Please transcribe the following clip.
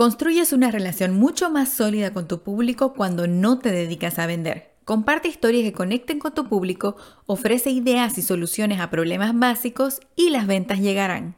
Construyes una relación mucho más sólida con tu público cuando no te dedicas a vender. Comparte historias que conecten con tu público, ofrece ideas y soluciones a problemas básicos y las ventas llegarán.